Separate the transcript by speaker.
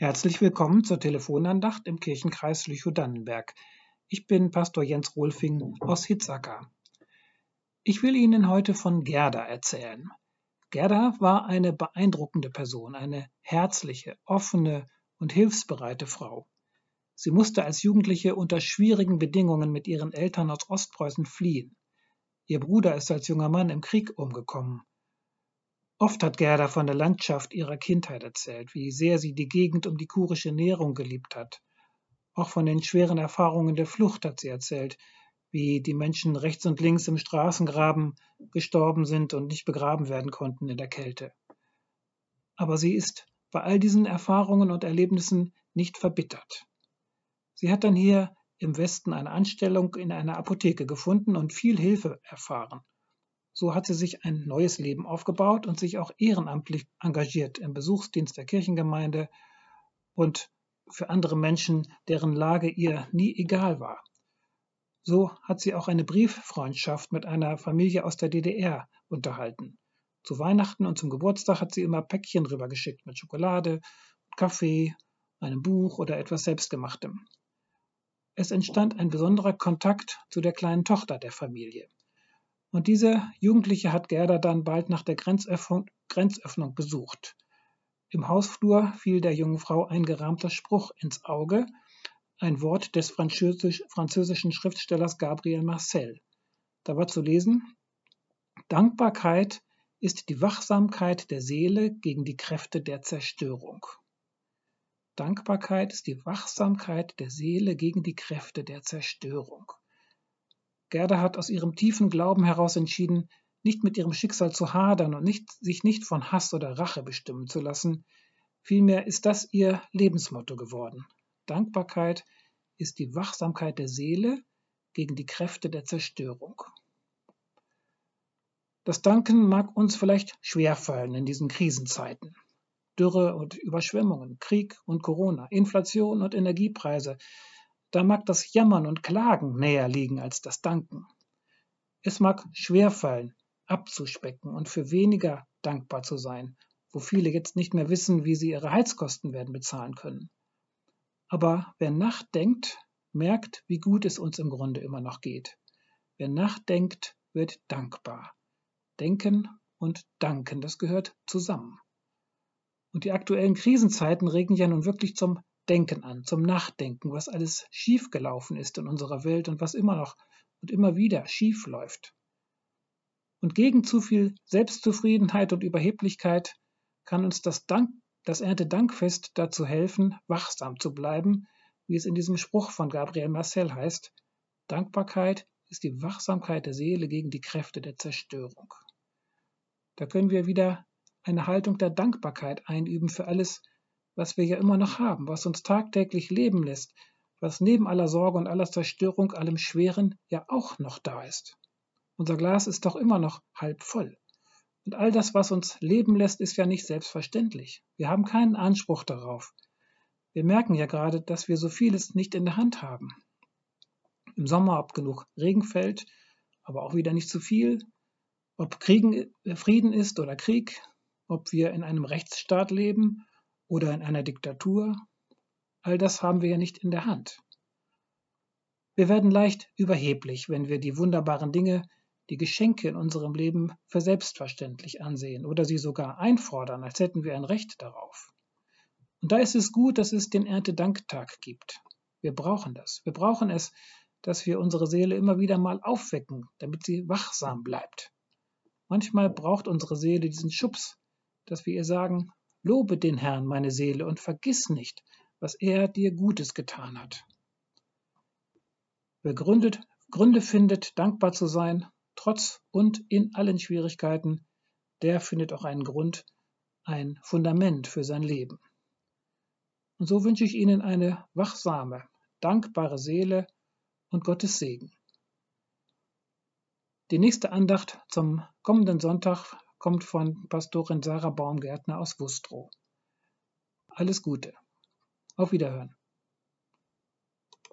Speaker 1: Herzlich willkommen zur Telefonandacht im Kirchenkreis Lüchow-Dannenberg. Ich bin Pastor Jens Rolfing aus Hitzacker. Ich will Ihnen heute von Gerda erzählen. Gerda war eine beeindruckende Person, eine herzliche, offene und hilfsbereite Frau. Sie musste als Jugendliche unter schwierigen Bedingungen mit ihren Eltern aus Ostpreußen fliehen. Ihr Bruder ist als junger Mann im Krieg umgekommen. Oft hat Gerda von der Landschaft ihrer Kindheit erzählt, wie sehr sie die Gegend um die kurische Nährung geliebt hat. Auch von den schweren Erfahrungen der Flucht hat sie erzählt, wie die Menschen rechts und links im Straßengraben gestorben sind und nicht begraben werden konnten in der Kälte. Aber sie ist bei all diesen Erfahrungen und Erlebnissen nicht verbittert. Sie hat dann hier im Westen eine Anstellung in einer Apotheke gefunden und viel Hilfe erfahren. So hat sie sich ein neues Leben aufgebaut und sich auch ehrenamtlich engagiert im Besuchsdienst der Kirchengemeinde und für andere Menschen, deren Lage ihr nie egal war. So hat sie auch eine Brieffreundschaft mit einer Familie aus der DDR unterhalten. Zu Weihnachten und zum Geburtstag hat sie immer Päckchen rübergeschickt mit Schokolade, Kaffee, einem Buch oder etwas Selbstgemachtem. Es entstand ein besonderer Kontakt zu der kleinen Tochter der Familie. Und diese Jugendliche hat Gerda dann bald nach der Grenzöffnung, Grenzöffnung besucht. Im Hausflur fiel der jungen Frau ein gerahmter Spruch ins Auge, ein Wort des Französisch, französischen Schriftstellers Gabriel Marcel. Da war zu lesen, Dankbarkeit ist die Wachsamkeit der Seele gegen die Kräfte der Zerstörung. Dankbarkeit ist die Wachsamkeit der Seele gegen die Kräfte der Zerstörung. Gerda hat aus ihrem tiefen Glauben heraus entschieden, nicht mit ihrem Schicksal zu hadern und nicht, sich nicht von Hass oder Rache bestimmen zu lassen. Vielmehr ist das ihr Lebensmotto geworden. Dankbarkeit ist die Wachsamkeit der Seele gegen die Kräfte der Zerstörung. Das Danken mag uns vielleicht schwerfallen in diesen Krisenzeiten. Dürre und Überschwemmungen, Krieg und Corona, Inflation und Energiepreise, da mag das Jammern und Klagen näher liegen als das Danken. Es mag schwerfallen, abzuspecken und für weniger dankbar zu sein, wo viele jetzt nicht mehr wissen, wie sie ihre Heizkosten werden bezahlen können. Aber wer nachdenkt, merkt, wie gut es uns im Grunde immer noch geht. Wer nachdenkt, wird dankbar. Denken und danken, das gehört zusammen. Und die aktuellen Krisenzeiten regen ja nun wirklich zum Denken an, zum Nachdenken, was alles schiefgelaufen ist in unserer Welt und was immer noch und immer wieder schief läuft. Und gegen zu viel Selbstzufriedenheit und Überheblichkeit kann uns das, Dank, das Erntedankfest dazu helfen, wachsam zu bleiben, wie es in diesem Spruch von Gabriel Marcel heißt, Dankbarkeit ist die Wachsamkeit der Seele gegen die Kräfte der Zerstörung. Da können wir wieder eine Haltung der Dankbarkeit einüben für alles, was wir ja immer noch haben, was uns tagtäglich leben lässt, was neben aller Sorge und aller Zerstörung, allem Schweren ja auch noch da ist. Unser Glas ist doch immer noch halb voll. Und all das, was uns leben lässt, ist ja nicht selbstverständlich. Wir haben keinen Anspruch darauf. Wir merken ja gerade, dass wir so vieles nicht in der Hand haben. Im Sommer, ob genug Regen fällt, aber auch wieder nicht zu viel, ob Kriegen, äh, Frieden ist oder Krieg, ob wir in einem Rechtsstaat leben oder in einer Diktatur, all das haben wir ja nicht in der Hand. Wir werden leicht überheblich, wenn wir die wunderbaren Dinge, die Geschenke in unserem Leben für selbstverständlich ansehen oder sie sogar einfordern, als hätten wir ein Recht darauf. Und da ist es gut, dass es den Erntedanktag gibt. Wir brauchen das. Wir brauchen es, dass wir unsere Seele immer wieder mal aufwecken, damit sie wachsam bleibt. Manchmal braucht unsere Seele diesen Schubs, dass wir ihr sagen, Lobe den Herrn, meine Seele, und vergiss nicht, was er dir Gutes getan hat. Wer gründet, Gründe findet, dankbar zu sein, trotz und in allen Schwierigkeiten, der findet auch einen Grund, ein Fundament für sein Leben. Und so wünsche ich Ihnen eine wachsame, dankbare Seele und Gottes Segen. Die nächste Andacht zum kommenden Sonntag kommt von Pastorin Sarah Baumgärtner aus Wustrow. Alles Gute. Auf Wiederhören.